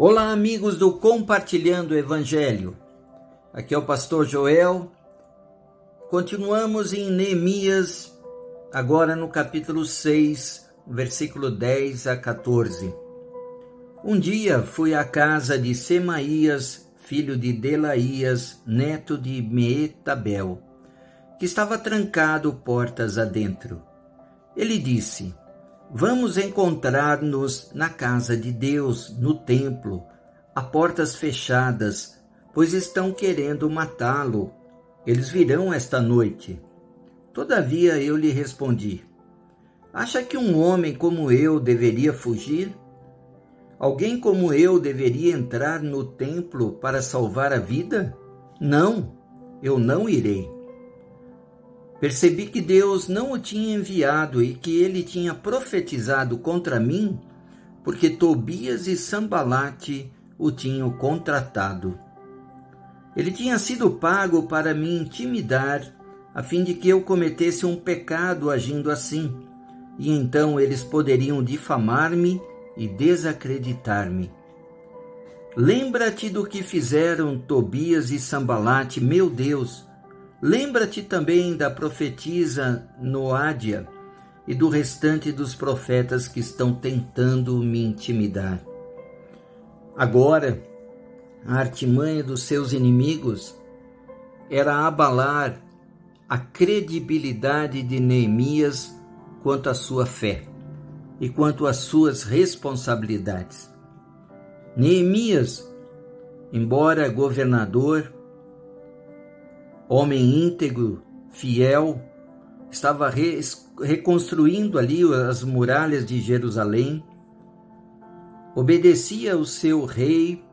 Olá, amigos do Compartilhando o Evangelho. Aqui é o pastor Joel. Continuamos em Neemias, agora no capítulo 6, versículo 10 a 14. Um dia fui à casa de Semaías, filho de Delaías, neto de Meetabel, que estava trancado portas adentro. Ele disse: Vamos encontrar-nos na casa de Deus, no templo, a portas fechadas, pois estão querendo matá-lo. Eles virão esta noite. Todavia eu lhe respondi: Acha que um homem como eu deveria fugir? Alguém como eu deveria entrar no templo para salvar a vida? Não, eu não irei. Percebi que Deus não o tinha enviado e que ele tinha profetizado contra mim, porque Tobias e Sambalate o tinham contratado. Ele tinha sido pago para me intimidar, a fim de que eu cometesse um pecado agindo assim, e então eles poderiam difamar-me e desacreditar-me. Lembra-te do que fizeram Tobias e Sambalate, meu Deus, Lembra-te também da profetisa Noádia e do restante dos profetas que estão tentando me intimidar. Agora, a artimanha dos seus inimigos era abalar a credibilidade de Neemias quanto à sua fé e quanto às suas responsabilidades. Neemias, embora governador, homem íntegro, fiel, estava re reconstruindo ali as muralhas de Jerusalém, obedecia ao seu rei,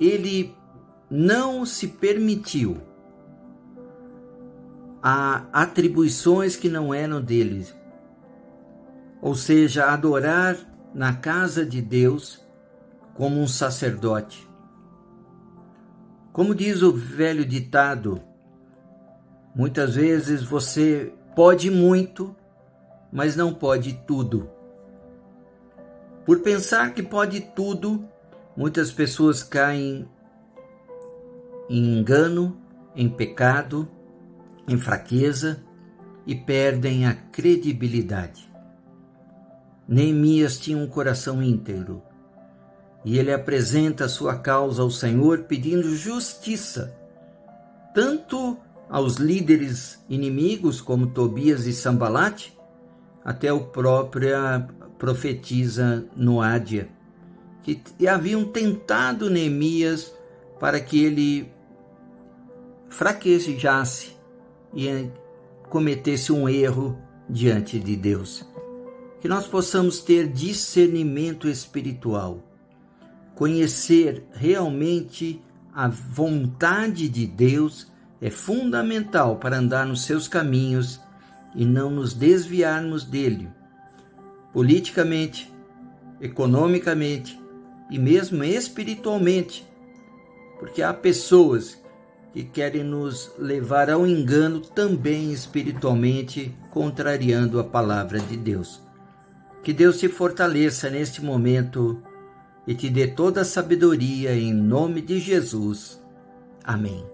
ele não se permitiu a atribuições que não eram dele, ou seja, adorar na casa de Deus como um sacerdote. Como diz o velho ditado, muitas vezes você pode muito, mas não pode tudo. Por pensar que pode tudo, muitas pessoas caem em engano, em pecado, em fraqueza e perdem a credibilidade. Neemias tinha um coração íntegro e ele apresenta sua causa ao Senhor pedindo justiça, tanto aos líderes inimigos como Tobias e Sambalate, até o próprio profetisa Noádia, que haviam tentado Neemias para que ele fraquejasse e cometesse um erro diante de Deus. Que nós possamos ter discernimento espiritual Conhecer realmente a vontade de Deus é fundamental para andar nos seus caminhos e não nos desviarmos dele, politicamente, economicamente e mesmo espiritualmente, porque há pessoas que querem nos levar ao engano também espiritualmente, contrariando a palavra de Deus. Que Deus te fortaleça neste momento e te dê toda a sabedoria em nome de Jesus. Amém.